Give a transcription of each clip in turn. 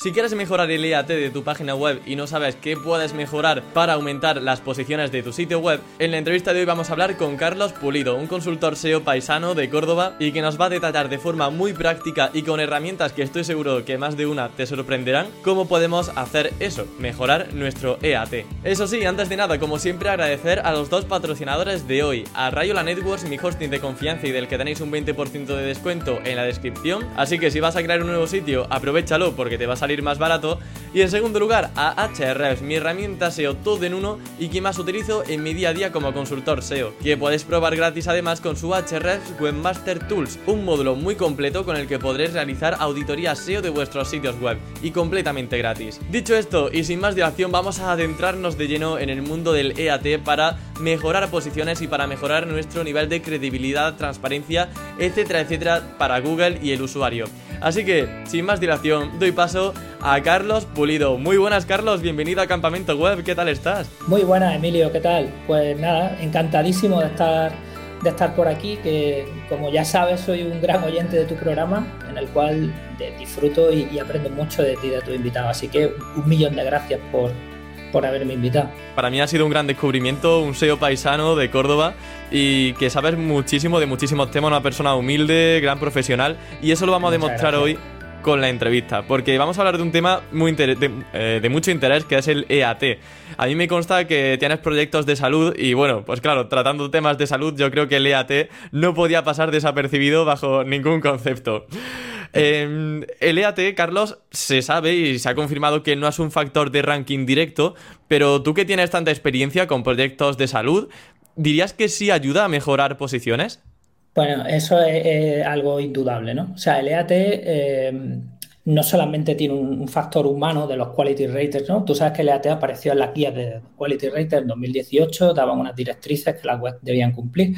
Si quieres mejorar el EAT de tu página web y no sabes qué puedes mejorar para aumentar las posiciones de tu sitio web, en la entrevista de hoy vamos a hablar con Carlos Pulido, un consultor SEO paisano de Córdoba y que nos va a detallar de forma muy práctica y con herramientas que estoy seguro que más de una te sorprenderán cómo podemos hacer eso, mejorar nuestro EAT. Eso sí, antes de nada, como siempre agradecer a los dos patrocinadores de hoy, a Rayola Networks, mi hosting de confianza y del que tenéis un 20% de descuento en la descripción, así que si vas a crear un nuevo sitio, aprovechalo porque te vas a más barato. Y en segundo lugar, a Ahrefs, mi herramienta SEO todo en uno y que más utilizo en mi día a día como consultor SEO, que podéis probar gratis además con su Ahrefs Webmaster Tools, un módulo muy completo con el que podréis realizar auditoría SEO de vuestros sitios web y completamente gratis. Dicho esto, y sin más dilación, vamos a adentrarnos de lleno en el mundo del EAT para mejorar posiciones y para mejorar nuestro nivel de credibilidad, transparencia, etcétera, etcétera, para Google y el usuario. Así que, sin más dilación, doy paso a Carlos Pulido. Muy buenas, Carlos, bienvenido a Campamento Web, ¿qué tal estás? Muy buenas, Emilio, ¿qué tal? Pues nada, encantadísimo de estar, de estar por aquí, que como ya sabes, soy un gran oyente de tu programa, en el cual disfruto y, y aprendo mucho de ti, de tu invitado. Así que un millón de gracias por, por haberme invitado. Para mí ha sido un gran descubrimiento, un SEO paisano de Córdoba y que sabes muchísimo de muchísimos temas, una persona humilde, gran profesional y eso lo vamos a demostrar hoy con la entrevista, porque vamos a hablar de un tema muy eh, de, mucho interés que es el EAT. A mí me consta que tienes proyectos de salud y bueno, pues claro, tratando temas de salud yo creo que el EAT no podía pasar desapercibido bajo ningún concepto. Em, el EAT, Carlos, se sabe y se ha confirmado que no es un factor de ranking directo, pero tú que tienes tanta experiencia con proyectos de salud, ¿dirías que sí ayuda a mejorar posiciones? Bueno, eso es, algo indudable, ¿no? O sea, el EAT eh, no solamente tiene un, factor humano de los quality raters, ¿no? Tú sabes que el EAT apareció en la guía de quality raters en 2018, daban unas directrices que las webs debían cumplir.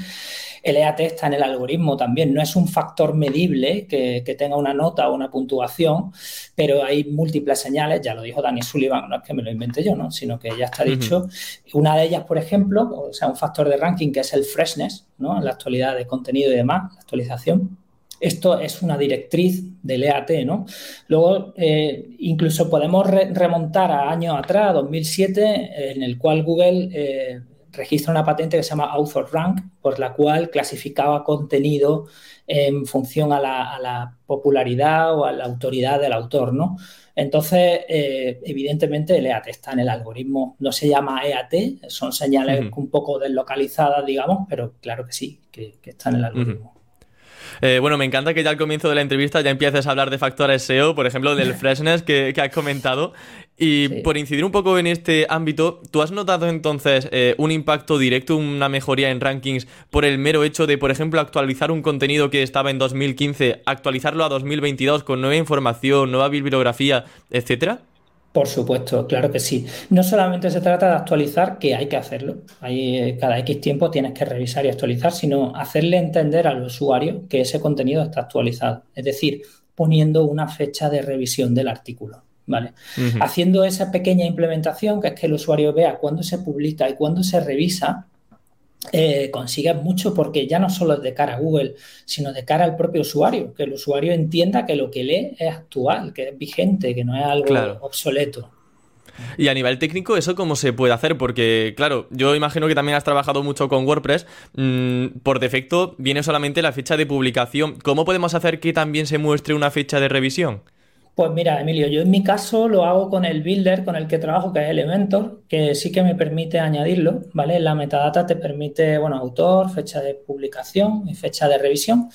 El EAT está en el algoritmo también, no es un factor medible que, tenga una nota o una puntuación, pero hay múltiples señales, ya lo dijo Dani Sullivan, no es que me lo invente yo, ¿no? sino que ya está dicho. Una de ellas, por ejemplo, o sea, un factor de ranking que es el freshness, ¿no? En la actualidad de contenido y demás, la actualización. Esto es una directriz del EAT, ¿no? Luego, eh, incluso podemos remontar a años atrás, 2007, en el cual Google eh, registra una patente que se llama Author Rank, por la cual clasificaba contenido en función a la, popularidad o a la autoridad del autor, ¿no? Entonces, eh, evidentemente, el EAT está en el algoritmo, no se llama EAT, son señales un poco deslocalizadas, digamos, pero claro que sí, que, está en el algoritmo. Eh, bueno, me encanta que ya al comienzo de la entrevista ya empieces a hablar de factores SEO, por ejemplo, del freshness que, has comentado. Y por incidir un poco en este ámbito, ¿tú has notado entonces eh, un impacto directo, una mejoría en rankings por el mero hecho de, por ejemplo, actualizar un contenido que estaba en 2015, actualizarlo a 2022 con nueva información, nueva bibliografía, etcétera? Por supuesto, claro que sí. No solamente se trata de actualizar, que hay que hacerlo. Hay, eh, cada X tiempo tienes que revisar y actualizar, sino hacerle entender al usuario que ese contenido está actualizado. Es decir, poniendo una fecha de revisión del artículo. ¿vale? Haciendo esa pequeña implementación, que es que el usuario vea cuándo se publica y cuándo se revisa, eh, consigues mucho porque ya no solo es de cara a Google, sino de cara al propio usuario, que el usuario entienda que lo que lee es actual, que es vigente, que no es algo obsoleto. Y a nivel técnico, ¿eso cómo se puede hacer? Porque, claro, yo imagino que también has trabajado mucho con WordPress. Mm, por defecto, viene solamente la fecha de publicación. ¿Cómo podemos hacer que también se muestre una fecha de revisión? Pues mira, Emilio, yo en mi caso lo hago con el builder con el que trabajo, que es Elementor, que sí que me permite añadirlo, ¿vale? La metadata te permite, bueno, autor, fecha de publicación y fecha de revisión.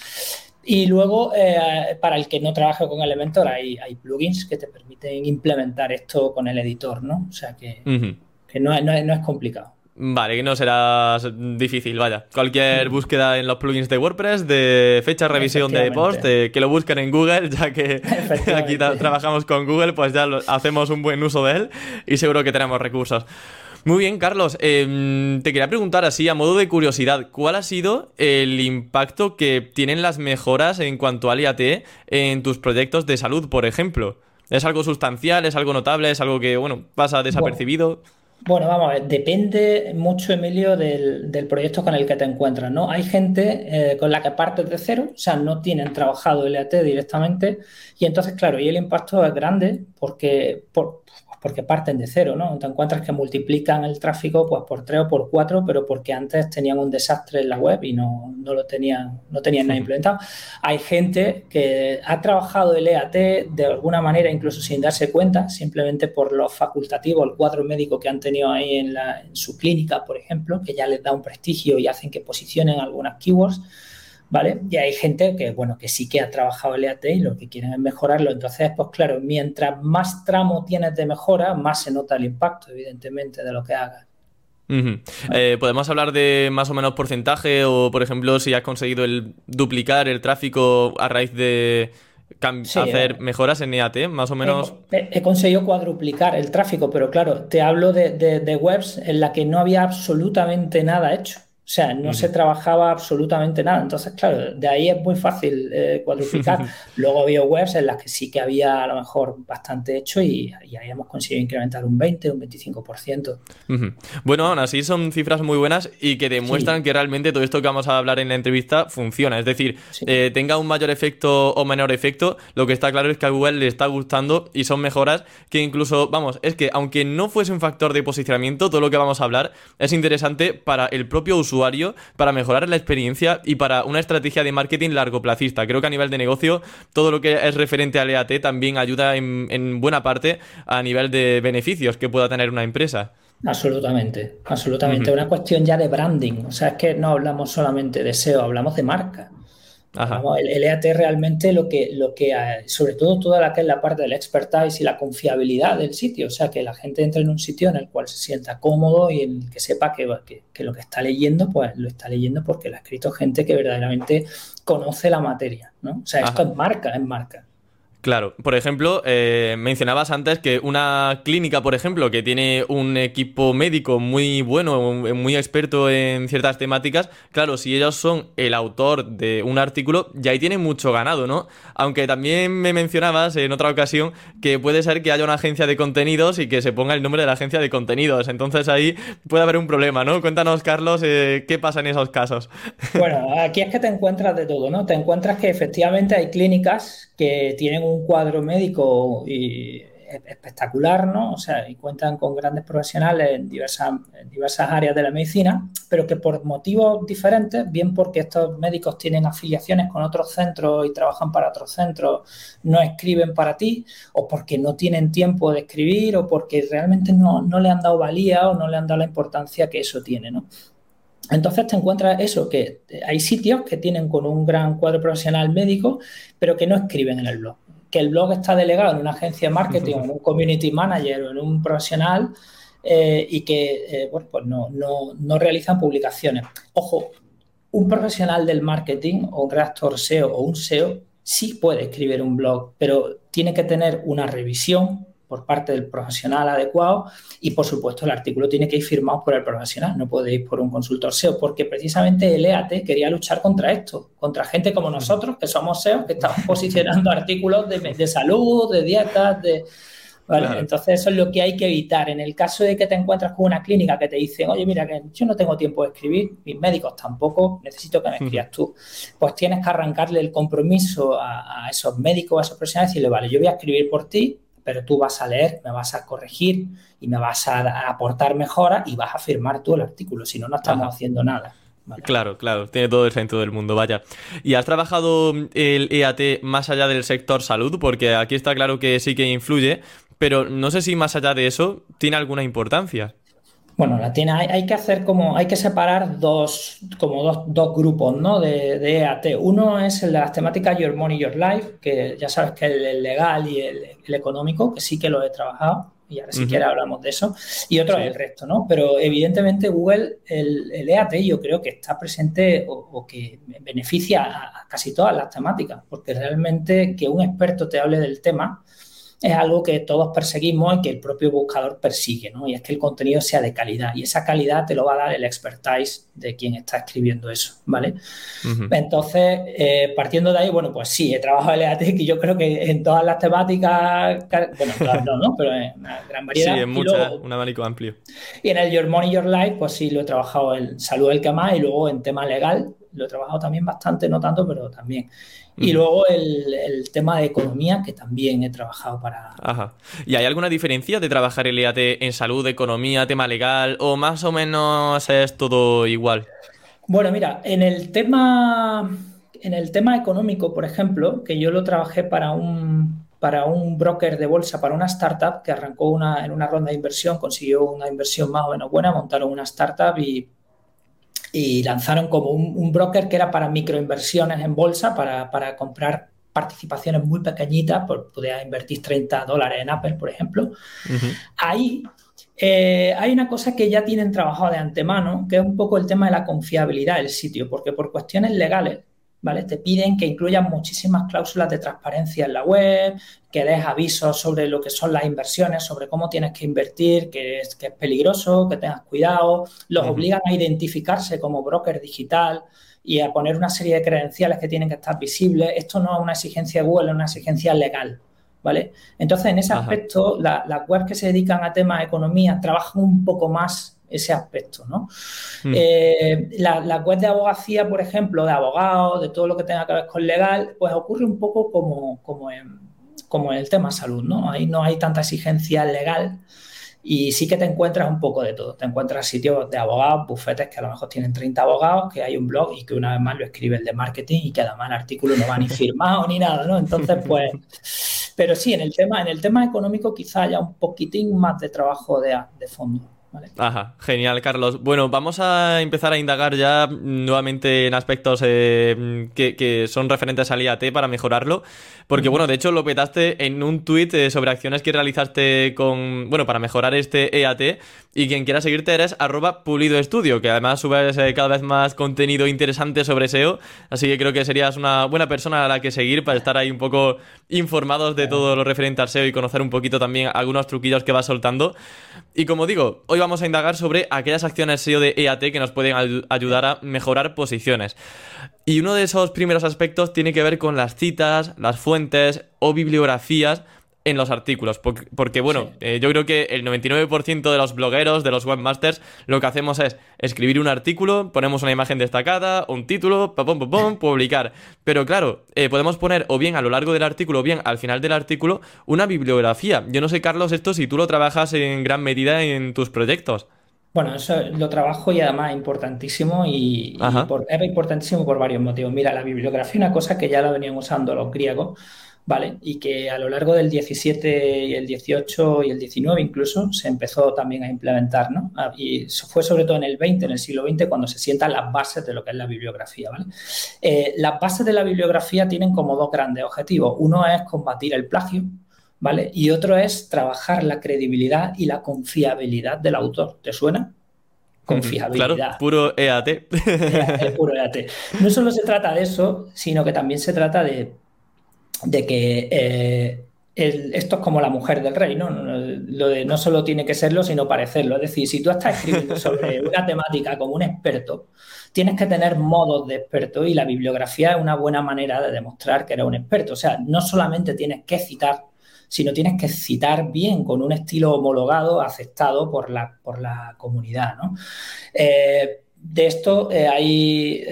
Y luego, eh, para el que no trabaje con Elementor, hay, hay, plugins que te permiten implementar esto con el editor, ¿no? O sea que, no es complicado. Vale, que no será difícil, vaya. Cualquier búsqueda en los plugins de WordPress de fecha revisión de post, que lo busquen en Google, ya que aquí trabajamos con Google, pues ya hacemos un buen uso de él y seguro que tenemos recursos. Muy bien, Carlos. Em, te quería preguntar así, a modo de curiosidad, ¿cuál ha sido el impacto que tienen las mejoras en cuanto al IAT en tus proyectos de salud, por ejemplo? ¿Es algo sustancial? ¿Es algo notable? ¿Es algo que, bueno, pasa desapercibido? Bueno, vamos a ver, depende mucho, Emilio, del, proyecto con el que te encuentras, ¿no? Hay gente eh, con la que partes de cero, o sea, no tienen trabajado LAT directamente, y entonces, claro, y el impacto es grande porque por, porque parten de cero, ¿no? Te encuentras que multiplican el tráfico pues por tres o por cuatro, pero porque antes tenían un desastre en la web y no, lo tenían, no tenían nada implementado. Hay gente que ha trabajado el EAT de alguna manera, incluso sin darse cuenta, simplemente por los facultativos, el cuadro médico que han tenido ahí en, en su clínica, por ejemplo, que ya les da un prestigio y hacen que posicionen algunas keywords ¿vale? Y hay gente que, bueno, que sí que ha trabajado el EAT y lo que quieren es mejorarlo. Entonces, pues claro, mientras más tramo tienes de mejora, más se nota el impacto, evidentemente, de lo que hagas. Eh, ¿Podemos hablar de más o menos porcentaje o, por ejemplo, si has conseguido el duplicar el tráfico a raíz de hacer eh, mejoras en EAT, más o menos? He, conseguido cuadruplicar el tráfico, pero claro, te hablo de webs en la que no había absolutamente nada hecho. O sea, no se trabajaba absolutamente nada. Entonces, claro, de ahí es muy fácil eh, cuadruplicar. Luego había webs en las que sí que había a lo mejor bastante hecho y, ahí hemos conseguido incrementar un 20, un 25%. Bueno, aún así son cifras muy buenas y que demuestran que realmente todo esto que vamos a hablar en la entrevista funciona. Es decir, eh, tenga un mayor efecto o menor efecto, lo que está claro es que a Google le está gustando y son mejoras que incluso, vamos, es que aunque no fuese un factor de posicionamiento, todo lo que vamos a hablar es interesante para el propio usuario para mejorar la experiencia y para una estrategia de marketing largoplacista. Creo que a nivel de negocio, todo lo que es referente al EAT también ayuda en, buena parte a nivel de beneficios que pueda tener una empresa. Absolutamente, absolutamente. Una cuestión ya de branding. O sea, es que no hablamos solamente de SEO, hablamos de marca el, EAT realmente lo que, lo que, sobre todo toda la que la parte del expertise y la confiabilidad del sitio, o sea, que la gente entre en un sitio en el cual se sienta cómodo y en el que sepa que, que, lo que está leyendo, pues lo está leyendo porque lo ha escrito gente que verdaderamente conoce la materia, ¿no? O sea, esto es marca, es marca. Claro, por ejemplo, eh, mencionabas antes que una clínica, por ejemplo, que tiene un equipo médico muy bueno, muy experto en ciertas temáticas, claro, si ellos son el autor de un artículo, ya ahí tienen mucho ganado, ¿no? Aunque también me mencionabas en otra ocasión que puede ser que haya una agencia de contenidos y que se ponga el nombre de la agencia de contenidos, entonces ahí puede haber un problema, ¿no? Cuéntanos, Carlos, eh, qué pasa en esos casos. Bueno, aquí es que te encuentras de todo, ¿no? Te encuentras que efectivamente hay clínicas que tienen un cuadro médico espectacular, ¿no? O sea, y cuentan con grandes profesionales en diversas, diversas áreas de la medicina, pero que por motivos diferentes, bien porque estos médicos tienen afiliaciones con otros centros y trabajan para otros centros, no escriben para ti, o porque no tienen tiempo de escribir, o porque realmente no, no le han dado valía o no le han dado la importancia que eso tiene, ¿no? Entonces te encuentras eso, que hay sitios que tienen con un gran cuadro profesional médico, pero que no escriben en el blog. Que el blog está delegado en una agencia de marketing, en un community manager o en un profesional eh, y que eh, bueno, pues no, no, realizan publicaciones. Ojo, un profesional del marketing o un redactor SEO o un SEO sí puede escribir un blog, pero tiene que tener una revisión por parte del profesional adecuado y por supuesto el artículo tiene que ir firmado por el profesional, no puede ir por un consultor SEO, porque precisamente el EAT quería luchar contra esto, contra gente como nosotros, que somos SEO, que estamos posicionando artículos de, salud, de dietas, de... Entonces eso es lo que hay que evitar. En el caso de que te encuentras con una clínica que te dicen, oye, mira, que yo no tengo tiempo de escribir, mis médicos tampoco, necesito que me escribas tú, pues tienes que arrancarle el compromiso a, a esos médicos, a esos profesionales y decirle, vale, yo voy a escribir por ti, pero tú vas a leer, me vas a corregir y me vas a aportar mejora y vas a firmar tú el artículo, si no, no estamos haciendo nada. Claro, claro, tiene todo el sentido del mundo, vaya. ¿Y has trabajado el EAT más allá del sector salud? Porque aquí está claro que sí que influye, pero no sé si más allá de eso tiene alguna importancia. Bueno, la tiene, hay, que hacer como, hay que separar dos, como dos, grupos, ¿no? De, de, EAT. Uno es el de las temáticas Your Money, Your Life, que ya sabes que el, el legal y el, económico, que sí que lo he trabajado, y ahora si quieres hablamos de eso. Y otro es el resto, ¿no? Pero evidentemente Google, el, EAT, yo creo que está presente o, que beneficia a casi todas las temáticas, porque realmente que un experto te hable del tema, es algo que todos perseguimos y que el propio buscador persigue, ¿no? Y es que el contenido sea de calidad y esa calidad te lo va a dar el expertise de quien está escribiendo eso, ¿vale? Entonces, eh, partiendo de ahí, bueno, pues sí, he trabajado en LEAT y yo creo que en todas las temáticas, bueno, todas no, ¿no? Pero en una gran variedad. Sí, en muchas, un abanico amplio. Y en el Your Money, Your Life, pues sí, lo he trabajado en salud el que más y luego en tema legal, lo he trabajado también bastante, no tanto, pero también. Y luego el, tema de economía, que también he trabajado para... Ajá. ¿Y hay alguna diferencia de trabajar el IAT en salud, economía, tema legal, o más o menos es todo igual? Bueno, mira, en el tema, en el tema económico, por ejemplo, que yo lo trabajé para un, para un broker de bolsa, para una startup que arrancó una, en una ronda de inversión, consiguió una inversión más o menos buena, montaron una startup y y lanzaron como un, broker que era para microinversiones en bolsa, para, comprar participaciones muy pequeñitas, por, podía invertir 30 dólares en Apple, por ejemplo. Ahí eh, hay una cosa que ya tienen trabajado de antemano, que es un poco el tema de la confiabilidad del sitio, porque por cuestiones legales te piden que incluyas muchísimas cláusulas de transparencia en la web, que des avisos sobre lo que son las inversiones, sobre cómo tienes que invertir, que es, que es peligroso, que tengas cuidado. Los obligan a identificarse como broker digital y a poner una serie de credenciales que tienen que estar visibles. Esto no es una exigencia de Google, es una exigencia legal. ¿Vale? Entonces, en ese aspecto, las webs que se dedican a temas de economía trabajan un poco más ese aspecto, ¿no? Mm. Eh, la, web de abogacía, por ejemplo, de abogados, de todo lo que tenga que ver con legal, pues ocurre un poco como, como, en, como en el tema salud, ¿no? Ahí no hay tanta exigencia legal y sí que te encuentras un poco de todo. Te encuentras sitios de abogados, bufetes que a lo mejor tienen 30 abogados, que hay un blog y que una vez más lo escribe el de marketing y que además el artículo no va ni firmado ni nada, ¿no? Entonces, pues... Pero sí, en el tema, en el tema económico quizá haya un poquitín más de trabajo de, de fondo. Ajá, genial, Carlos. Bueno, vamos a empezar a indagar ya nuevamente en aspectos eh, que, son referentes al IAT para mejorarlo. Porque, bueno, de hecho lo petaste en un tuit eh, sobre acciones que realizaste con, bueno, para mejorar este EAT. Y quien quiera seguirte eres arroba pulido estudio, que además subes eh, cada vez más contenido interesante sobre SEO. Así que creo que serías una buena persona a la que seguir para estar ahí un poco informados de todo lo referente al SEO y conocer un poquito también algunos truquillos que vas soltando. Y como digo, hoy vamos a indagar sobre aquellas acciones SEO de EAT que nos pueden ayudar a mejorar posiciones. Y uno de esos primeros aspectos tiene que ver con las citas, las fuentes o bibliografías en los artículos. Porque, bueno, eh, yo creo que el 99% de los blogueros, de los webmasters, lo que hacemos es escribir un artículo, ponemos una imagen destacada, un título, pum, pum, pum, publicar. Pero claro, eh, podemos poner o bien a lo largo del artículo o bien al final del artículo una bibliografía. Yo no sé, Carlos, esto si tú lo trabajas en gran medida en tus proyectos. Bueno, eso lo trabajo y además es importantísimo y, es importantísimo por varios motivos. Mira, la bibliografía es una cosa que ya la venían usando los griegos ¿vale? Y que a lo largo del 17 y el 18 y el 19 incluso se empezó también a implementar, ¿no? Ah, y fue sobre todo en el 20, en el siglo XX, cuando se sientan las bases de lo que es la bibliografía, ¿vale? Eh, las bases de la bibliografía tienen como dos grandes objetivos. Uno es combatir el plagio, ¿vale? Y otro es trabajar la credibilidad y la confiabilidad del autor. ¿Te suena? Confiabilidad. Claro, puro EAT. puro EAT. No solo se trata de eso, sino que también se trata de de que eh, esto es como la mujer del rey, ¿no? Lo de no solo tiene que serlo, sino parecerlo. Es decir, si tú estás escribiendo sobre una temática como un experto, tienes que tener modos de experto y la bibliografía es una buena manera de demostrar que eres un experto. O sea, no solamente tienes que citar, sino tienes que citar bien, con un estilo homologado, aceptado por la, por la comunidad, ¿no? Eh, de esto eh, hay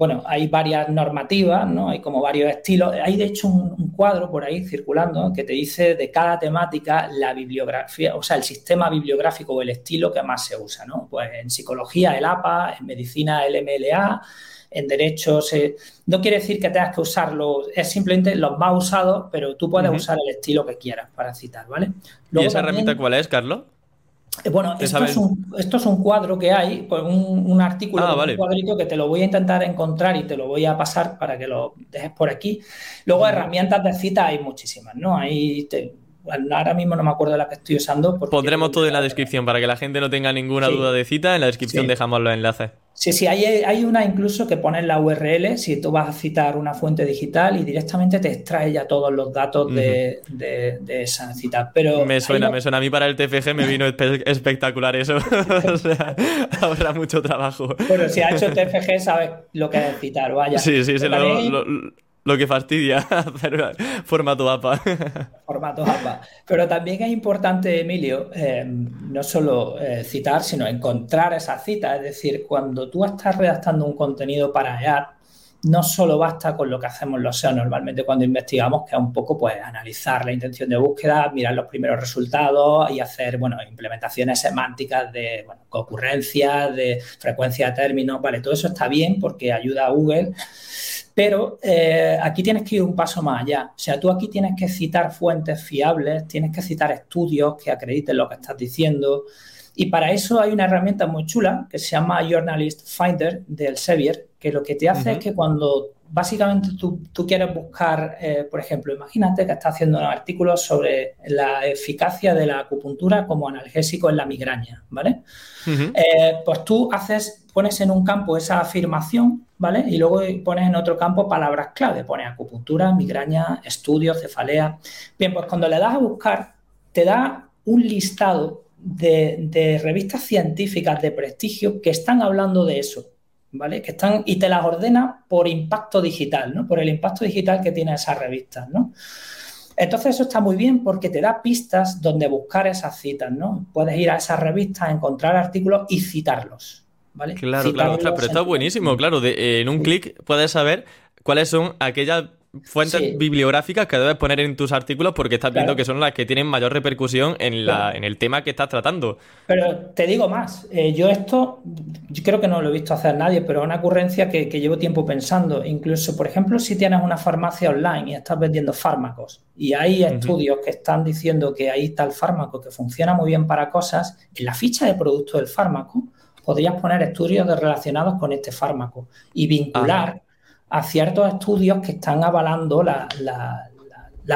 bueno, hay varias normativas, ¿no? Hay como varios estilos. Hay de hecho un, cuadro por ahí circulando que te dice de cada temática la bibliografía, o sea, el sistema bibliográfico o el estilo que más se usa, ¿no? Pues en psicología el APA, en medicina el MLA, en derecho no quiere decir que tengas que usarlo, es simplemente los más usados, pero tú puedes usar el estilo que quieras para citar, ¿vale? ¿Y esa herramienta cuál es, Carlos? Eh, bueno, esto es, un, cuadro que hay, pues un, artículo, ah, un cuadrito que te lo voy a intentar encontrar y te lo voy a pasar para que lo dejes por aquí. Luego, herramientas de cita hay muchísimas, ¿no? Hay, ahora mismo no me acuerdo de la que estoy usando. Pondremos todo en la descripción para que la gente no tenga ninguna duda de cita. En la descripción dejamos los enlaces. Sí, sí, hay, hay una incluso que pones la URL si tú vas a citar una fuente digital y directamente te extrae ya todos los datos de, esa cita. Pero me suena, me suena. A mí para el TFG me vino espectacular eso. o sea, habrá mucho trabajo. Bueno, si ha hecho TFG sabes lo que es citar, vaya. Sí, sí, se lo lo que fastidia hacer formato APA. Formato APA. Pero también es importante, Emilio, eh, no solo eh, citar, sino encontrar esa cita. Es decir, cuando tú estás redactando un contenido para EAD, no solo basta con lo que hacemos los SEO normalmente cuando investigamos, que es un poco pues analizar la intención de búsqueda, mirar los primeros resultados y hacer, bueno, implementaciones semánticas de bueno, concurrencia, de frecuencia de términos, vale, todo eso está bien porque ayuda a Google pero eh, aquí tienes que ir un paso más allá. O sea, tú aquí tienes que citar fuentes fiables, tienes que citar estudios que acrediten lo que estás diciendo. Y para eso hay una herramienta muy chula que se llama Journalist Finder del Sevier, que lo que te hace es que cuando básicamente tú, quieres buscar, eh, por ejemplo, imagínate que estás haciendo un artículo sobre la eficacia de la acupuntura como analgésico en la migraña, ¿vale? Eh, pues tú haces, pones en un campo esa afirmación ¿vale? Y luego pones en otro campo palabras clave, pones acupuntura, migraña, estudio, cefalea. Bien, pues cuando le das a buscar, te da un listado de, revistas científicas de prestigio que están hablando de eso, ¿vale? Que están, y te las ordena por impacto digital, ¿no? Por el impacto digital que tiene esas revistas, ¿no? Entonces eso está muy bien porque te da pistas donde buscar esas citas, ¿no? Puedes ir a esas revistas, encontrar artículos y citarlos, Claro, claro, pero está buenísimo, claro. en un clic puedes saber cuáles son aquellas fuentes bibliográficas que debes poner en tus artículos porque estás viendo que son las que tienen mayor repercusión en, la, en el tema que estás tratando. Pero te digo más, eh, yo esto, yo creo que no lo he visto hacer nadie, pero es una ocurrencia que, llevo tiempo pensando. Incluso, por ejemplo, si tienes una farmacia online y estás vendiendo fármacos y hay estudios que están diciendo que hay tal fármaco que funciona muy bien para cosas, en la ficha de producto del fármaco podrías poner estudios relacionados con este fármaco y vincular a ciertos estudios que están avalando la,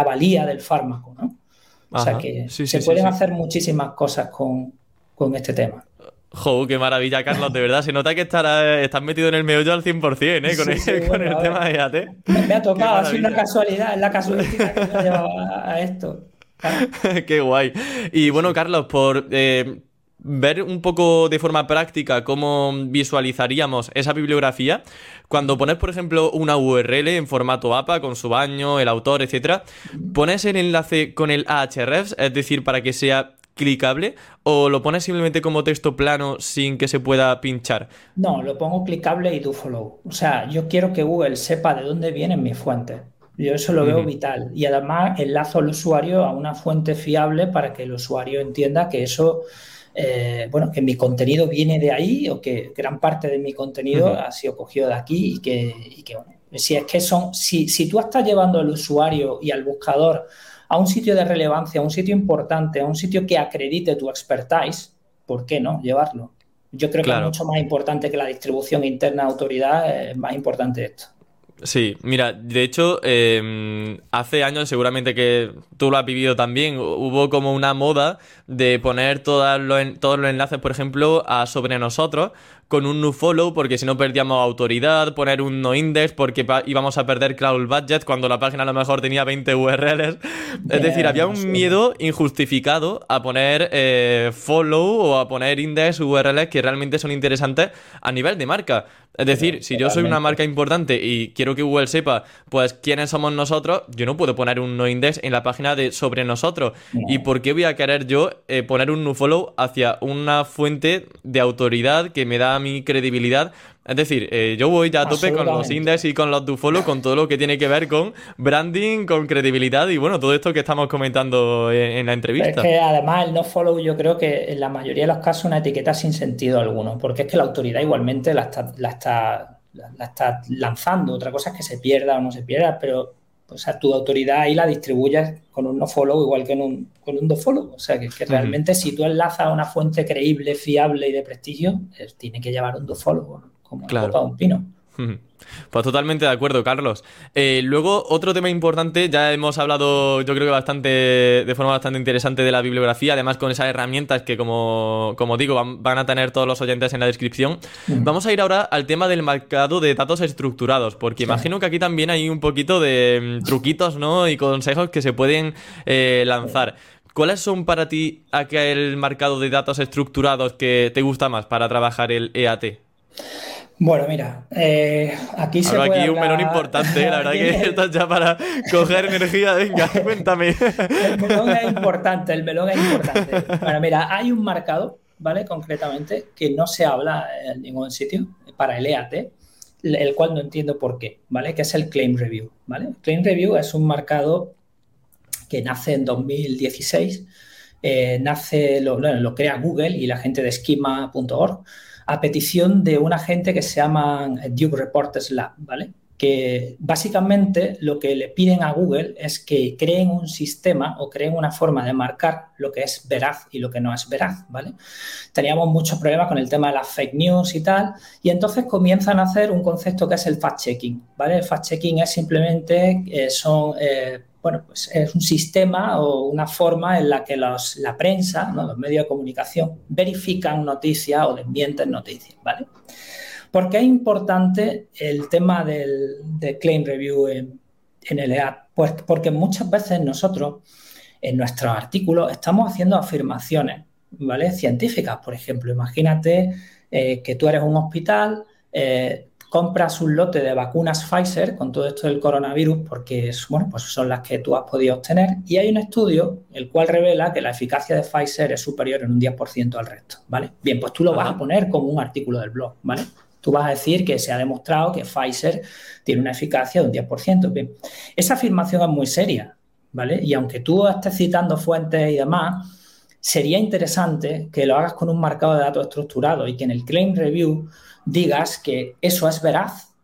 valía del fármaco, ¿no? O sea que se pueden hacer muchísimas cosas con, este tema. Jo, qué maravilla, Carlos, de verdad. Se nota que estarás, estás metido en el meollo al 100%, ¿eh? Con, el, tema de EAT. Me, ha tocado, ha sido una casualidad, es la casualidad que me ha llevado a, esto. qué guay. Y bueno, Carlos, por eh, ver un poco de forma práctica cómo visualizaríamos esa bibliografía, cuando pones, por ejemplo, una URL en formato APA con su baño, el autor, etcétera, pones el enlace con el Ahrefs, es decir, para que sea clicable o lo pones simplemente como texto plano sin que se pueda pinchar? No, lo pongo clicable y do follow. O sea, yo quiero que Google sepa de dónde vienen mis fuentes. Yo eso lo veo vital. Y además enlazo al usuario a una fuente fiable para que el usuario entienda que eso eh, bueno, que mi contenido viene de ahí o que gran parte de mi contenido ha sido cogido de aquí y que, bueno, si es que son, si, si tú estás llevando al usuario y al buscador a un sitio de relevancia, a un sitio importante, a un sitio que acredite tu expertise, ¿por qué no llevarlo? Yo creo que es mucho más importante que la distribución interna de autoridad, es más importante esto. Sí, mira, de hecho, em, hace años, seguramente que tú lo has vivido también, hubo como una moda de poner todos los, todos los enlaces, por ejemplo, a sobre nosotros con un follow porque si no perdíamos autoridad, poner un no index porque íbamos a perder crawl budget cuando la página a lo mejor tenía 20 URLs. Es decir, había un miedo injustificado a poner eh, follow o a poner index URLs que realmente son interesantes a nivel de marca. Es decir, si yo soy una marca importante y quiero que Google sepa pues quiénes somos nosotros, yo no puedo poner un no index en la página de sobre nosotros. ¿Y por qué voy a querer yo eh, poner un no follow hacia una fuente de autoridad que me da mi credibilidad. Es decir, eh, yo voy ya a tope con los index y con los dofollow, con todo lo que tiene que ver con branding, con credibilidad y bueno, todo esto que estamos comentando en, la entrevista. Es que además el no follow yo creo que en la mayoría de los casos es una etiqueta sin sentido alguno, porque es que la autoridad igualmente la está, la está, la está lanzando. Otra cosa es que se pierda o no se pierda, pero o sea, tu autoridad ahí la distribuyes con un no follow igual que en un, con un do follow. O sea, que, realmente si tú enlazas a una fuente creíble, fiable y de prestigio, tiene que llevar un do follow, como claro. un pino. Pues totalmente de acuerdo, Carlos. Eh, luego, otro tema importante, ya hemos hablado, yo creo que bastante, de forma bastante interesante de la bibliografía, además con esas herramientas que, como, como digo, van, a tener todos los oyentes en la descripción. Vamos a ir ahora al tema del mercado de datos estructurados, porque imagino que aquí también hay un poquito de mm, truquitos, ¿no? Y consejos que se pueden eh, lanzar. ¿Cuáles son para ti aquel mercado de datos estructurados que te gusta más para trabajar el EAT? Bueno, mira, eh, aquí se puede aquí un melón importante, la verdad que estás ya para coger energía. Venga, cuéntame. El melón es importante, el melón es importante. Bueno, mira, hay un marcado, ¿vale? Concretamente, que no se habla en ningún sitio para el EAT, el cual no entiendo por qué, ¿vale? Que es el Claim Review, ¿vale? Claim Review es un marcado que nace en 2016, eh, nace, lo, lo crea Google y la gente de schema.org a petición de una gente que se llama Duke Reporters Lab, ¿vale? Que básicamente lo que le piden a Google es que creen un sistema o creen una forma de marcar lo que es veraz y lo que no es veraz, ¿vale? Teníamos muchos problemas con el tema de las fake news y tal, y entonces comienzan a hacer un concepto que es el fact-checking, ¿vale? El fact-checking es simplemente, eh, son... Eh, bueno, pues es un sistema o una forma en la que la prensa, los medios de comunicación, verifican noticias o desmienten noticias, ¿vale? ¿Por qué es importante el tema del, claim review en, el EAD? Pues porque muchas veces nosotros en nuestros artículos estamos haciendo afirmaciones, ¿vale? Científicas, por ejemplo. Imagínate eh, que tú eres un hospital, eh, compras un lote de vacunas Pfizer con todo esto del coronavirus porque bueno, pues son las que tú has podido obtener y hay un estudio el cual revela que la eficacia de Pfizer es superior en un 10% al resto, ¿vale? Bien, pues tú lo vas a poner como un artículo del blog, ¿vale? Tú vas a decir que se ha demostrado que Pfizer tiene una eficacia de un 10%. Bien, esa afirmación es muy seria, ¿vale? Y aunque tú estés citando fuentes y demás, sería interesante que lo hagas con un marcado de datos estructurado y que en el claim review digas que eso es veraz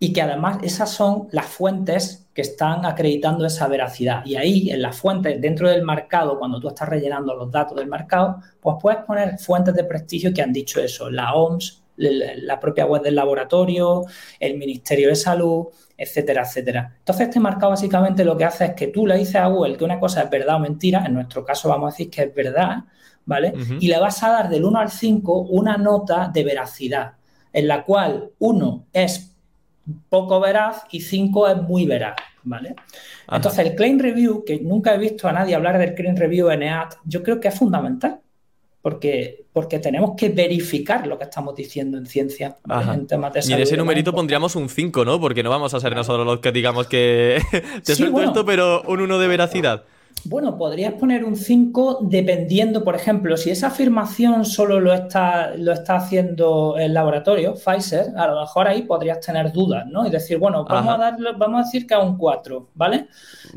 y que además esas son las fuentes que están acreditando esa veracidad. Y ahí, en las fuentes, dentro del mercado, cuando tú estás rellenando los datos del mercado, pues puedes poner fuentes de prestigio que han dicho eso, la OMS, la propia web del laboratorio, el Ministerio de Salud, etcétera, etcétera. Entonces, este marcado básicamente lo que hace es que tú le dices a Google que una cosa es verdad o mentira, en nuestro caso vamos a decir que es verdad, ¿vale? Y le vas a dar del 1 al 5 una nota de veracidad en la cual uno es poco veraz y cinco es muy veraz, ¿vale? Entonces, el claim review, que nunca he visto a nadie hablar del claim review en EAT, yo creo que es fundamental, porque, porque tenemos que verificar lo que estamos diciendo en ciencia, en temas de salud. Y en ese numerito pondríamos un 5, ¿no? Porque no vamos a ser nosotros los que digamos que te suelto esto, pero un 1 de veracidad. Bueno, podrías poner un 5 dependiendo, por ejemplo, si esa afirmación solo lo está, lo está haciendo el laboratorio, Pfizer, a lo mejor ahí podrías tener dudas, ¿no? Y decir, bueno, vamos, a, darle, vamos a decir que a un 4, ¿vale?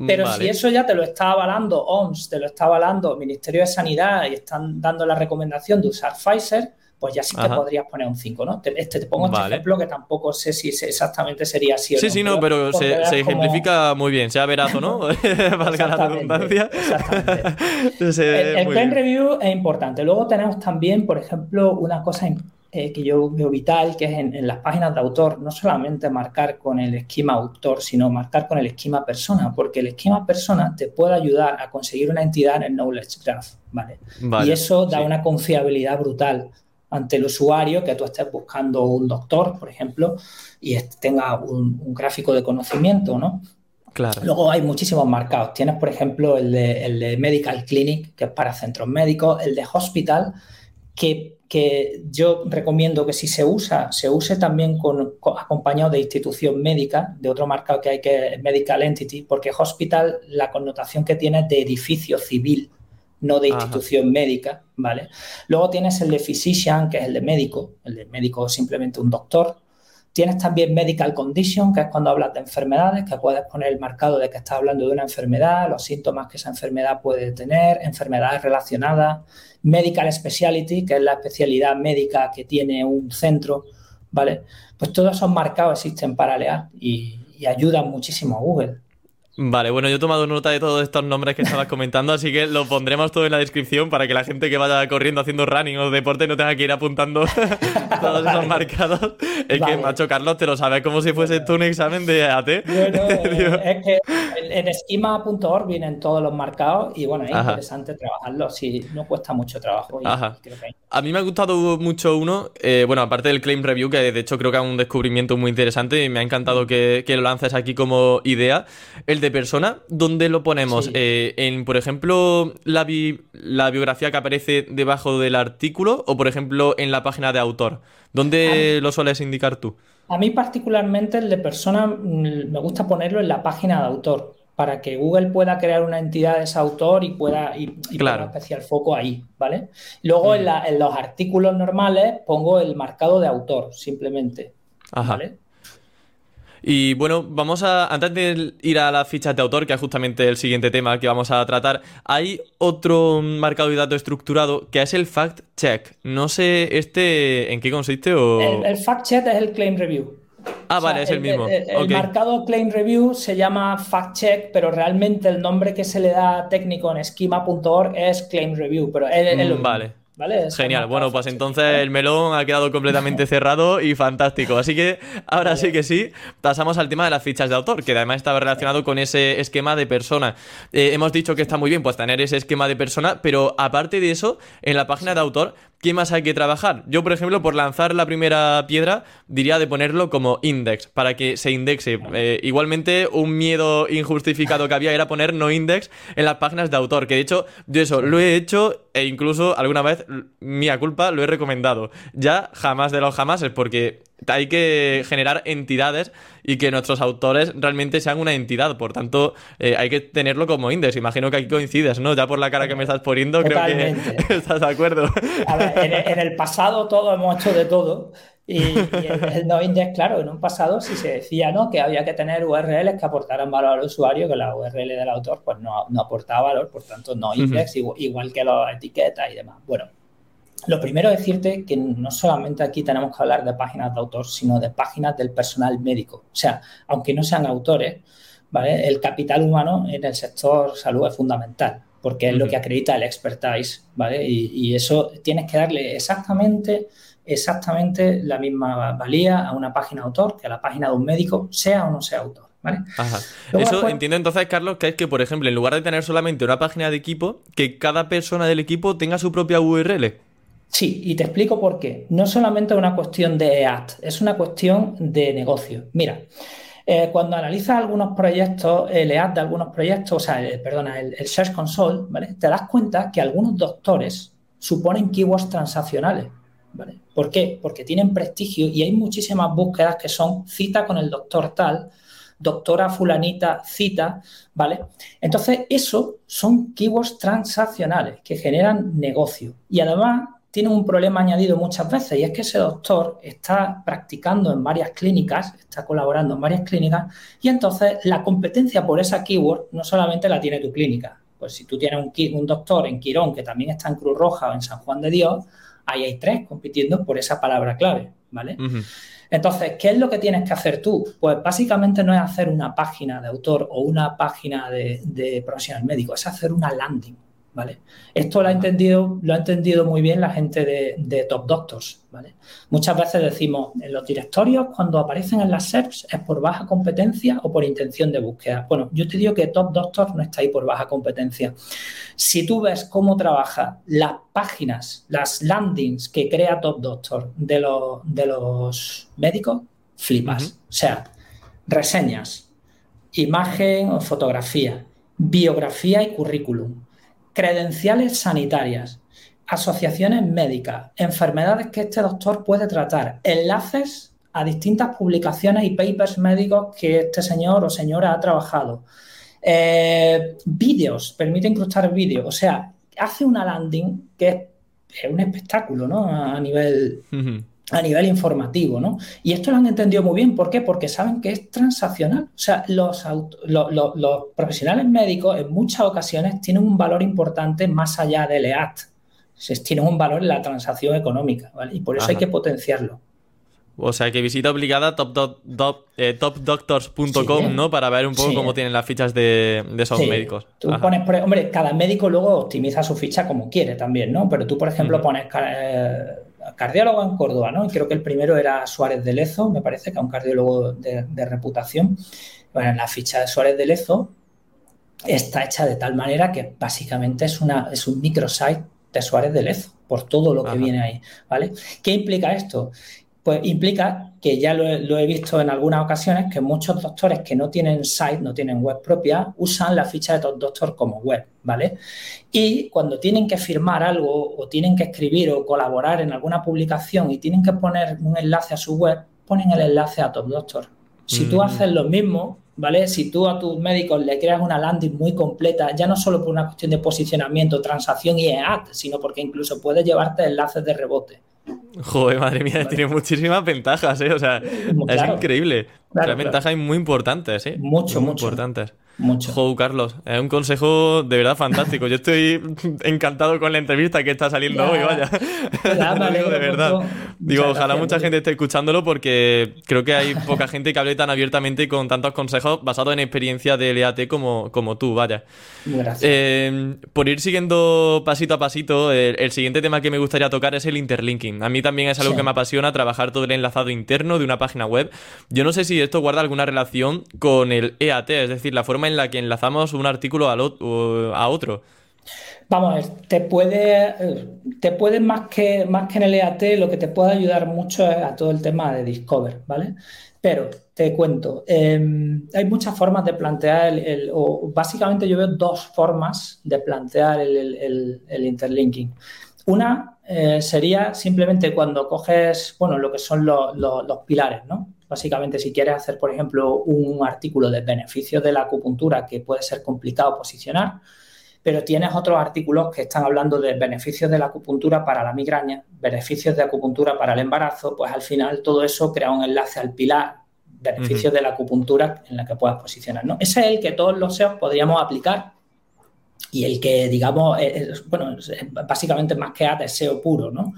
Pero si eso ya te lo está avalando OMS, te lo está avalando Ministerio de Sanidad y están dando la recomendación de usar Pfizer, pues ya sí que podrías poner un 5, ¿no? este, te pongo este ejemplo que tampoco sé si exactamente sería así o sí, no. Sí, no, pero se, ejemplifica muy bien, sea veraz o no, valga la redundancia. Exactamente. el, el review es importante. Luego tenemos también, por ejemplo, una cosa eh, que yo veo vital, que es en, las páginas de autor, no solamente marcar con el esquema autor, sino marcar con el esquema persona, porque el esquema persona te puede ayudar a conseguir una entidad en el Knowledge Graph, ¿vale? y eso da una confiabilidad brutal ante el usuario que tú estés buscando un doctor, por ejemplo, y tenga un, gráfico de conocimiento, ¿no? Claro. Luego hay muchísimos marcados. Tienes, por ejemplo, el de, Medical Clinic, que es para centros médicos, el de Hospital, que, que yo recomiendo que si se usa, se use también con, acompañado de institución médica, de otro marcado que hay que es Medical Entity, porque Hospital, la connotación que tiene es de edificio civil no de institución médica, ¿vale? Luego tienes el de physician, que es el de médico, el de médico simplemente un doctor. Tienes también medical condition, que es cuando hablas de enfermedades, que puedes poner el marcado de que estás hablando de una enfermedad, los síntomas que esa enfermedad puede tener, enfermedades relacionadas, medical speciality, que es la especialidad médica que tiene un centro, ¿vale? Pues todos esos marcados existen para leer y, y ayudan muchísimo a Google. Vale, bueno, yo he tomado nota de todos estos nombres que estabas comentando, así que lo pondremos todo en la descripción para que la gente que vaya corriendo haciendo running o deporte no tenga que ir apuntando todos esos marcados. Es que, macho, Carlos, te lo sabes como si fuese tú un examen de AT. Bueno, eh, es que en, esquema.org vienen todos los marcados y bueno, es interesante trabajarlo, sí, no cuesta mucho trabajo. A mí me ha gustado mucho uno, eh, bueno, aparte del Claim Review, que de hecho creo que es un descubrimiento muy interesante y me ha encantado que, que lo lances aquí como idea, el de persona, ¿dónde lo ponemos? Eh, en, por ejemplo, la, la biografía que aparece debajo del artículo o, por ejemplo, en la página de autor. ¿Dónde lo sueles indicar tú? A mí particularmente el de persona mm, me gusta ponerlo en la página de autor para que Google pueda crear una entidad de ese autor y pueda y, claro. especial foco ahí, ¿vale? Luego en, mm. en, los artículos normales pongo el marcado de autor, simplemente. ¿vale? Y bueno, vamos a, antes de ir a las fichas de autor, que es justamente el siguiente tema que vamos a tratar, hay otro marcado y dato estructurado que es el fact check. No sé este en qué consiste o... El, fact check es el claim review. Ah, vale, es el, mismo. El, marcado claim review se llama fact check, pero realmente el nombre que se le da técnico en schema.org es claim review, pero mm, Vale. Genial. Bueno, pues entonces el melón ha quedado completamente cerrado y fantástico. Así que ahora sí que sí, pasamos al tema de las fichas de autor, que además estaba relacionado con ese esquema de persona. Eh, hemos dicho que está muy bien pues tener ese esquema de persona, pero aparte de eso, en la página de autor ¿Qué más hay que trabajar? Yo, por ejemplo, por lanzar la primera piedra, diría de ponerlo como index, para que se indexe. Eh, igualmente, un miedo injustificado que había era poner no index en las páginas de autor, que de hecho, yo eso lo he hecho e incluso alguna vez, mía culpa, lo he recomendado. Ya jamás de los jamás, es porque hay que generar entidades y que nuestros autores realmente sean una entidad. Por tanto, eh, hay que tenerlo como index. Imagino que aquí coincides, ¿no? Ya por la cara que me estás poniendo, creo que estás de acuerdo. en, el pasado todo hemos hecho de todo. Y, el, no index, claro, en un pasado si se decía ¿no? que había que tener URLs que aportaran valor al usuario, que la URL del autor pues no, no aportaba valor, por tanto no index, igual, igual, que las etiquetas y demás. Bueno, lo primero es decirte que no solamente aquí tenemos que hablar de páginas de autor, sino de páginas del personal médico. O sea, aunque no sean autores, ¿vale? El capital humano en el sector salud es fundamental, porque es lo que acredita el expertise, ¿vale? Y, eso tienes que darle exactamente, exactamente la misma valía a una página de autor que a la página de un médico, sea o no sea autor. ¿Vale? Eso entiendo entonces, Carlos, que es que, por ejemplo, en lugar de tener solamente una página de equipo, que cada persona del equipo tenga su propia URL. Sí, y te explico por qué. No solamente es una cuestión de EAT, es una cuestión de negocio. Mira, eh, cuando analizas algunos proyectos, el EAT de algunos proyectos, o sea, perdona, el, Search Console, ¿vale? Te das cuenta que algunos doctores suponen keywords transaccionales, ¿vale? ¿Por qué? Porque tienen prestigio y hay muchísimas búsquedas que son cita con el doctor tal, doctora fulanita cita, ¿vale? Entonces, eso son keywords transaccionales que generan negocio. Y además, tiene un problema añadido muchas veces y es que ese doctor está practicando en varias clínicas, está colaborando en varias clínicas y entonces la competencia por esa keyword no solamente la tiene tu clínica. Pues si tú tienes un, un doctor en Quirón que también está en Cruz Roja o en San Juan de Dios, ahí hay tres compitiendo por esa palabra clave, ¿vale? Entonces, ¿qué es lo que tienes que hacer tú? Pues básicamente no es hacer una página de autor o una página de, de profesional médico, es hacer una landing. Esto lo ha entendido, lo ha entendido muy bien la gente de, Top Doctors, ¿vale? Muchas veces decimos, en los directorios, cuando aparecen en las SERPs, es por baja competencia o por intención de búsqueda. Bueno, yo te digo que Top Doctors no está ahí por baja competencia. Si tú ves cómo trabaja las páginas, las landings que crea Top Doctor de los, de los médicos, flipas. O sea, reseñas, imagen o fotografía, biografía y currículum credenciales sanitarias, asociaciones médicas, enfermedades que este doctor puede tratar, enlaces a distintas publicaciones y papers médicos que este señor o señora ha trabajado. Eh, vídeos, permite incrustar vídeos, o sea, hace una landing que es, un espectáculo, ¿no? A nivel a nivel informativo, ¿no? Y esto lo han entendido muy bien. ¿Por qué? Porque saben que es transaccional. O sea, los, los profesionales médicos en muchas ocasiones tienen un valor importante más allá del EAT. Tienen un valor en la transacción económica, ¿vale? Y por eso hay que potenciarlo. O sea que visita obligada eh, topdoctors.com, ¿no? Para ver un poco cómo tienen las fichas de, esos médicos. Tú pones, hombre, cada médico luego optimiza su ficha como quiere también, ¿no? Pero tú, por ejemplo, pones eh, cardiólogo en Córdoba, ¿no? Y creo que el primero era Suárez de Lezo, me parece, que es un cardiólogo de, reputación. Bueno, la ficha de Suárez de Lezo está hecha de tal manera que básicamente es, una, es un microsite de Suárez de Lezo, por todo lo que viene ahí, ¿vale? ¿Qué implica esto? Pues implica que ya lo, he visto en algunas ocasiones que muchos doctores que no tienen site, no tienen web propia, usan la ficha de Top Doctor como web, ¿vale? Y cuando tienen que firmar algo o tienen que escribir o colaborar en alguna publicación y tienen que poner un enlace a su web, ponen el enlace a Top Doctor. Si tú mm. haces lo mismo, ¿vale? Si tú a tus médicos le creas una landing muy completa, ya no solo por una cuestión de posicionamiento, transacción y EAT, sino porque incluso puedes llevarte enlaces de rebote. Joder, madre mía, tiene muchísimas ventajas, ¿eh? O sea, es increíble. Ventajas muy importantes, ¿eh? Mucho, muy importantes. Mucho. Jo, Carlos, es un consejo de verdad fantástico. Yo estoy encantado con la entrevista que está saliendo hoy, vaya. digo de verdad. Digo, ojalá mucha gente esté escuchándolo porque creo que hay poca gente que hable tan abiertamente y con tantos consejos basados en experiencia de LAT como, como tú, vaya. Gracias. Eh, por ir siguiendo pasito a pasito, el, siguiente tema que me gustaría tocar es el interlinking. A mí también es algo que me apasiona, trabajar todo el enlazado interno de una página web. Yo no sé si esto guarda alguna relación con el EAT, es decir, la forma en la que enlazamos un artículo a otro. Vamos te puede, te puede más que, más que en el EAT, lo que te puede ayudar mucho es a todo el tema de Discover, ¿vale? Pero te cuento, em, hay muchas formas de plantear el, o básicamente yo veo dos formas de plantear el, interlinking. Una eh, sería simplemente cuando coges, bueno, lo que son los pilares, ¿no? Básicamente, si quieres hacer, por ejemplo, un artículo de beneficios de la acupuntura que puede ser complicado posicionar, pero tienes otros artículos que están hablando de beneficios de la acupuntura para la migraña, beneficios de acupuntura para el embarazo, pues al final todo eso crea un enlace al pilar, beneficios de la acupuntura en la que puedas posicionar. ¿no? Ese es el que todos los SEOs podríamos aplicar y el que, digamos, es, bueno, básicamente más que AD SEO puro, ¿no?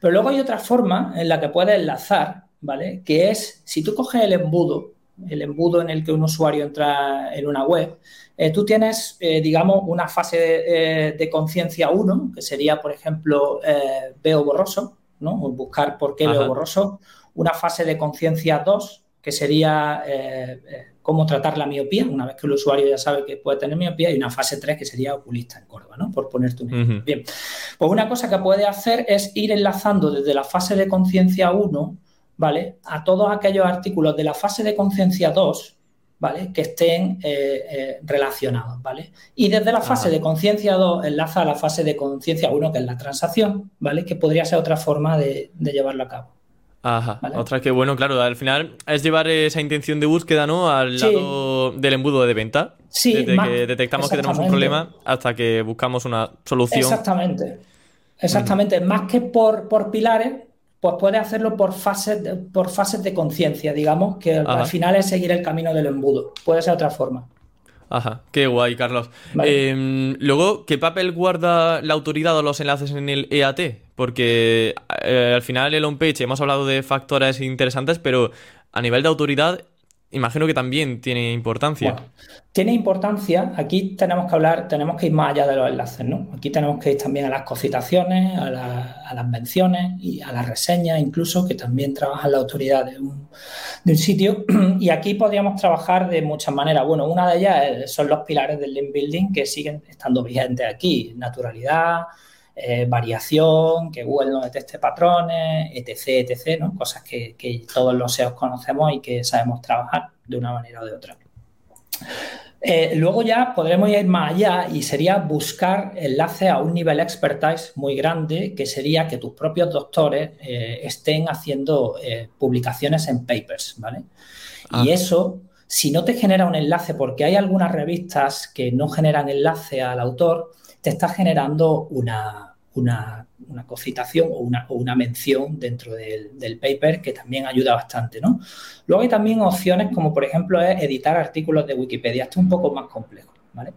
Pero luego hay otra forma en la que puedes enlazar ¿vale? Que es, si tú coges el embudo, el embudo en el que un usuario entra en una web, eh, tú tienes, eh, digamos, una fase de, eh, conciencia 1, que sería, por ejemplo, veo borroso, ¿no? buscar por qué veo borroso. Una fase de conciencia 2, que sería cómo tratar la miopía, una vez que el usuario ya sabe que puede tener miopía, y una fase 3, que sería oculista en Córdoba, ¿no? Por ponerte un ejemplo. Bien, pues una cosa que puede hacer es ir enlazando desde la fase de conciencia 1 ¿vale? A todos aquellos artículos de la fase de conciencia 2, ¿vale? Que estén eh, eh, relacionados, ¿vale? Y desde la fase de conciencia 2 enlaza a la fase de conciencia 1, que es la transacción, ¿vale? Que podría ser otra forma de, llevarlo a cabo. Ajá, otra que bueno, claro, al final es llevar esa intención de búsqueda, ¿no? Al lado del embudo de venta. Sí, desde que detectamos que tenemos un problema hasta que buscamos una solución. Exactamente. Exactamente. Más que por, por pilares, pues puedes hacerlo por fases de, por fases de conciencia, digamos, que al final es seguir el camino del embudo. Puede ser otra forma. Ajá, qué guay, Carlos. Em, luego, ¿qué papel guarda la autoridad o los enlaces en el EAT? Porque eh, al final el on-page hemos hablado de factores interesantes, pero a nivel de autoridad, imagino que también tiene importancia. tiene importancia. Aquí tenemos que hablar, tenemos que ir más allá de los enlaces, ¿no? Aquí tenemos que ir también a las cocitaciones, a, las menciones y a las reseñas, incluso, que también trabajan la autoridad de un, sitio. Y aquí podríamos trabajar de muchas maneras. Bueno, una de ellas son los pilares del link building que siguen estando vigentes aquí. Naturalidad, eh, variación, que Google no detecte patrones, etc., etc., ¿no? Cosas que, todos los SEOs conocemos y que sabemos trabajar de una manera o de otra. Eh, luego ya podremos ir más allá y sería buscar enlaces a un nivel expertise muy grande, que sería que tus propios doctores eh, estén haciendo publicaciones en papers, ¿vale? Y ah. eso, si no te genera un enlace, porque hay algunas revistas que no generan enlace al autor, te está generando una, una, una cocitación o una, una, mención dentro del, paper que también ayuda bastante, ¿no? Luego hay también opciones como, por ejemplo, editar artículos de Wikipedia. Esto es un poco más complejo, ¿vale?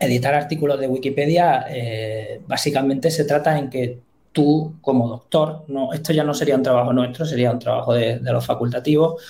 Editar artículos de Wikipedia eh, básicamente se trata en que tú como doctor, no, esto ya no sería un trabajo nuestro, sería un trabajo de, los facultativos,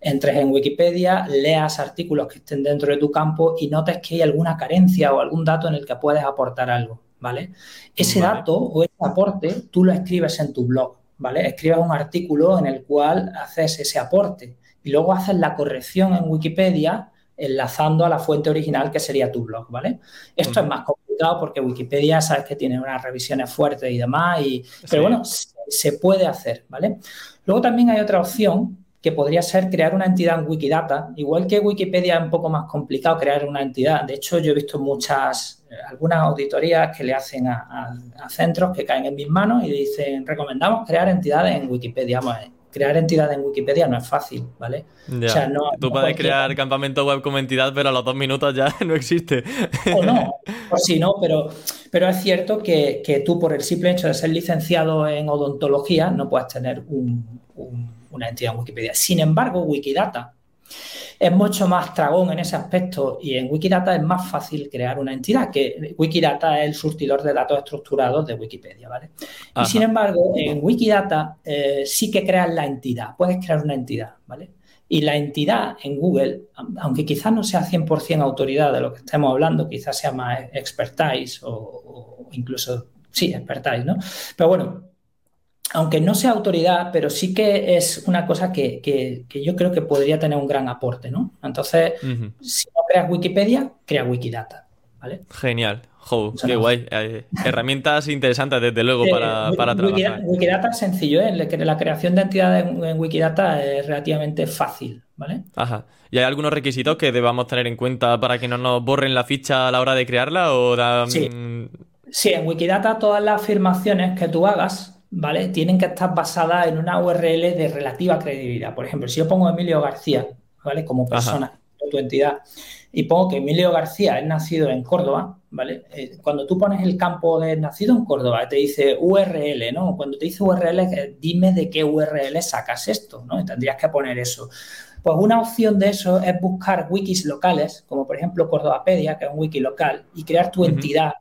entres en Wikipedia, leas artículos que estén dentro de tu campo y notes que hay alguna carencia o algún dato en el que puedes aportar algo, ¿vale? Ese dato o ese aporte tú lo escribes en tu blog, ¿vale? Escribes un artículo en el cual haces ese aporte y luego haces la corrección en Wikipedia enlazando a la fuente original que sería tu blog, ¿vale? Esto es más complicado porque Wikipedia sabes que tiene unas revisiones fuertes y demás, y, pero bueno, se, puede hacer, ¿vale? Luego también hay otra opción que podría ser crear una entidad en Wikidata, igual que Wikipedia es un poco más complicado crear una entidad. De hecho, yo he visto muchas, algunas auditorías que le hacen a, centros que caen en mis manos y dicen, recomendamos crear entidades en Wikipedia. Vamos, crear entidad en Wikipedia no es fácil, ¿vale? O sea, no, Tú puedes crear campamento web como entidad, pero a los dos minutos ya no existe. O no, o sí, no, pero, pero es cierto que, tú por el simple hecho de ser licenciado en odontología no puedes tener una entidad en Wikipedia. Sin embargo, Wikidata es mucho más tragón en ese aspecto y en Wikidata es más fácil crear una entidad, que Wikidata es el surtidor de datos estructurados de Wikipedia, ¿vale? Y sin embargo, en Wikidata eh, sí que creas la entidad, puedes crear una entidad, ¿vale? Y la entidad en Google, aunque quizás no sea 100% autoridad de lo que estemos hablando, quizás sea más expertise o, o incluso, sí, expertise, ¿no? Pero bueno, aunque no sea autoridad, pero sí que es una cosa que, yo creo que podría tener un gran aporte, ¿no? Entonces, si no creas Wikipedia, crea Wikidata, ¿vale? Genial. Jo, qué guay. Eh, herramientas interesantes, desde luego, para, para trabajar. Wikidata, es sencillo, ¿eh? La creación de entidades en, Wikidata es relativamente fácil, ¿vale? Ajá. ¿Y hay algunos requisitos que debamos tener en cuenta para que no nos borren la ficha a la hora de crearla? O sí. sí, en Wikidata todas las afirmaciones que tú hagas ¿vale? Tienen que estar basadas en una URL de relativa credibilidad. Por ejemplo, si yo pongo Emilio García, ¿vale? Como persona, tu entidad, y pongo que Emilio García es nacido en Córdoba, ¿vale? Eh, cuando tú pones el campo de nacido en Córdoba, te dice URL, ¿no? Cuando te dice URL, eh, dime de qué URL sacas esto, ¿no? tendrías que poner eso. Pues una opción de eso es buscar wikis locales, como por ejemplo Cordobapedia, que es un wiki local, y crear tu entidad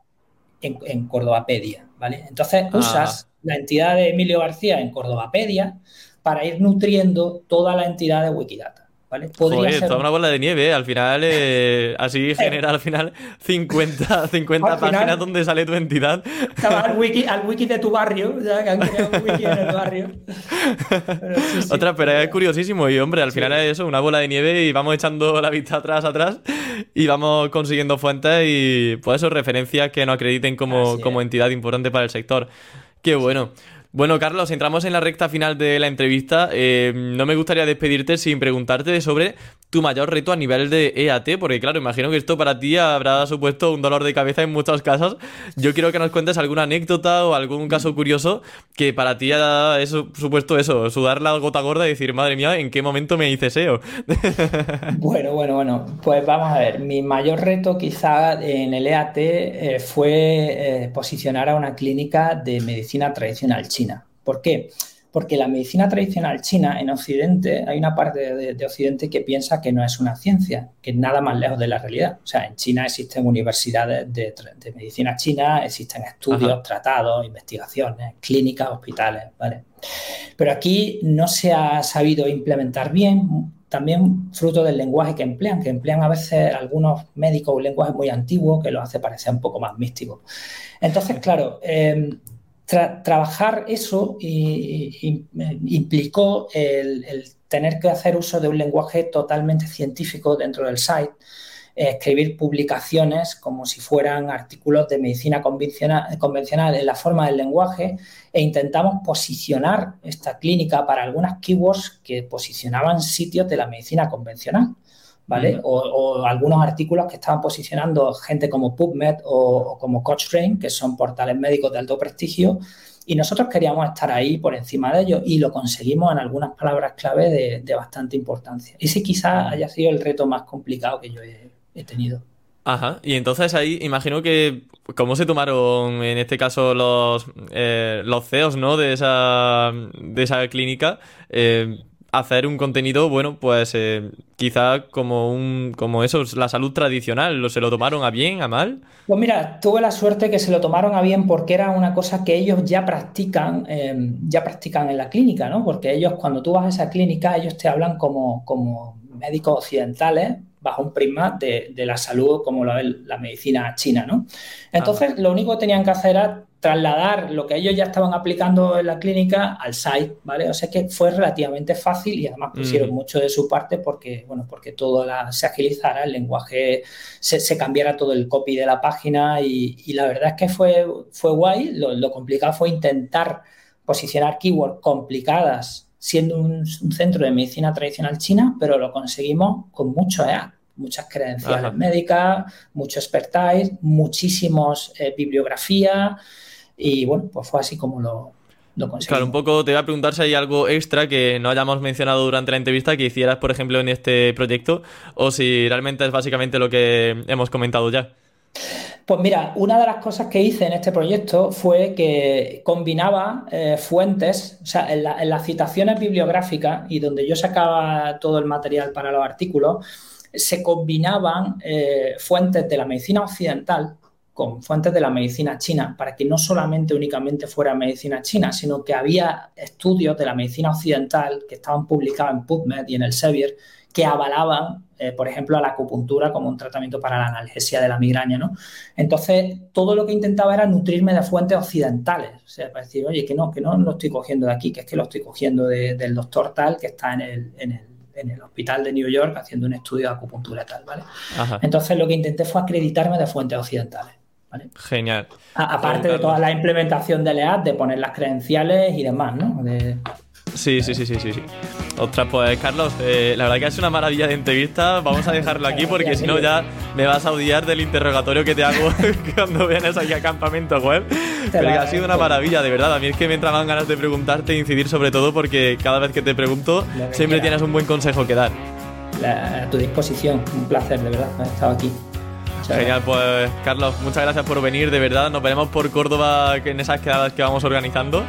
en, en Cordobapedia, ¿vale? Entonces ah. usas la entidad de Emilio García en Cordobapedia para ir nutriendo toda la entidad de Wikidata. ¿Vale? Podría ser... toda una bola de nieve, ¿eh? al final, eh, así genera al final 50, 50 páginas donde sale tu entidad. Al wiki, al wiki de tu barrio, ya que han creado un wiki en el barrio. Otra, pero es curiosísimo y hombre, al final es eso, una bola de nieve y vamos echando la vista atrás, atrás y vamos consiguiendo fuentes y pues eso, referencias que nos acrediten como, como entidad importante para el sector. Qué bueno. Bueno, Carlos, entramos en la recta final de la entrevista. Eh, no me gustaría despedirte sin preguntarte sobre tu mayor reto a nivel de EAT, porque claro, imagino que esto para ti habrá supuesto un dolor de cabeza en muchos casos. Yo quiero que nos cuentes alguna anécdota o algún caso curioso que para ti ha supuesto eso, sudar la gota gorda y decir, madre mía, ¿en qué momento me hice SEO? bueno, bueno, bueno, pues vamos a ver. Mi mayor reto quizá en el EAT eh, fue eh, posicionar a una clínica de medicina tradicional china. ¿Por qué? Porque la medicina tradicional china en Occidente, hay una parte de, Occidente que piensa que no es una ciencia, que es nada más lejos de la realidad. O sea, en China existen universidades de, medicina china, existen estudios, tratados, investigaciones, clínicas, hospitales, ¿vale? Pero aquí no se ha sabido implementar bien, también fruto del lenguaje que emplean, que emplean a veces algunos médicos un lenguaje muy antiguo que los hace parecer un poco más místico. Entonces, claro, eh, trabajar eso implicó el, tener que hacer uso de un lenguaje totalmente científico dentro del site, escribir publicaciones como si fueran artículos de medicina convencional, convencional en la forma del lenguaje e intentamos posicionar esta clínica para algunas keywords que posicionaban sitios de la medicina convencional. ¿Vale? o, algunos artículos que estaban posicionando gente como PubMed o, como Cochrane, que son portales médicos de alto prestigio, y nosotros queríamos estar ahí por encima de ellos y lo conseguimos en algunas palabras clave de, bastante importancia. Ese quizás haya sido el reto más complicado que yo he, tenido. Ajá, y entonces ahí imagino que cómo se tomaron en este caso los, eh, los CEOs ¿no? de, esa, de esa clínica. Eh, hacer un contenido, bueno, pues eh, quizá como un como eso, la salud tradicional, ¿se lo tomaron a bien, a mal? Pues mira, tuve la suerte que se lo tomaron a bien porque era una cosa que ellos ya practican, em, ya practican en la clínica, ¿no? Porque ellos cuando tú vas a esa clínica, ellos te hablan como, como médicos occidentales bajo un prisma de, la salud como lo es la medicina china, ¿no? Entonces, lo único que tenían que hacer era trasladar lo que ellos ya estaban aplicando en la clínica al site, ¿vale? O sea que fue relativamente fácil y además pusieron mm. mucho de su parte porque, bueno, porque todo se agilizara, el lenguaje, se, cambiara todo el copy de la página y, la verdad es que fue, fue guay. Lo, complicado fue intentar posicionar keywords complicadas siendo un, centro de medicina tradicional china, pero lo conseguimos con mucho EA muchas credenciales médicas, mucho expertise, muchísimos eh, bibliografía y bueno, pues fue así como lo, lo conseguí. Claro, un poco te voy a preguntar si hay algo extra que no hayamos mencionado durante la entrevista que hicieras, por ejemplo, en este proyecto, o si realmente es básicamente lo que hemos comentado ya. Pues mira, una de las cosas que hice en este proyecto fue que combinaba eh, fuentes, o sea, en, las citaciones bibliográficas y donde yo sacaba todo el material para los artículos, se combinaban eh, fuentes de la medicina occidental con fuentes de la medicina china, para que no solamente únicamente fuera medicina china, sino que había estudios de la medicina occidental que estaban publicados en PubMed y en el Sevier que avalaban, eh, por ejemplo, a la acupuntura como un tratamiento para la analgesia de la migraña, ¿no? Entonces, todo lo que intentaba era nutrirme de fuentes occidentales, o sea, para decir, oye, que no, que no lo estoy cogiendo de aquí, que es que lo estoy cogiendo del doctor tal que está en el, en el en el hospital de New York haciendo un estudio de acupuntura tal, ¿vale? Entonces lo que intenté fue acreditarme de fuentes occidentales. Genial. aparte de toda la implementación de LEAD, de poner las credenciales y demás, ¿no? Sí, sí, sí, sí, sí, sí. Ostras, pues Carlos, eh, la verdad que es una maravilla de entrevista. Vamos a dejarlo aquí porque si no ya me vas a odiar del interrogatorio que te hago cuando vienes aquí a campamento web. Pero ha sido una maravilla, de verdad. A mí es que me entraban ganas de preguntarte e incidir sobre todo porque cada vez que te pregunto siempre tienes un buen consejo que dar. a tu disposición, un placer, de verdad, haber estado aquí. Genial, pues Carlos, muchas gracias por venir, de verdad. Nos veremos por Córdoba en esas quedadas que vamos organizando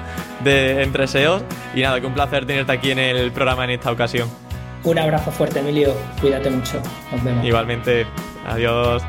de entre SEOs. Y nada, que un placer tenerte aquí en el programa en esta ocasión. Un abrazo fuerte, Emilio. Cuídate mucho. Nos vemos. Igualmente. Adiós.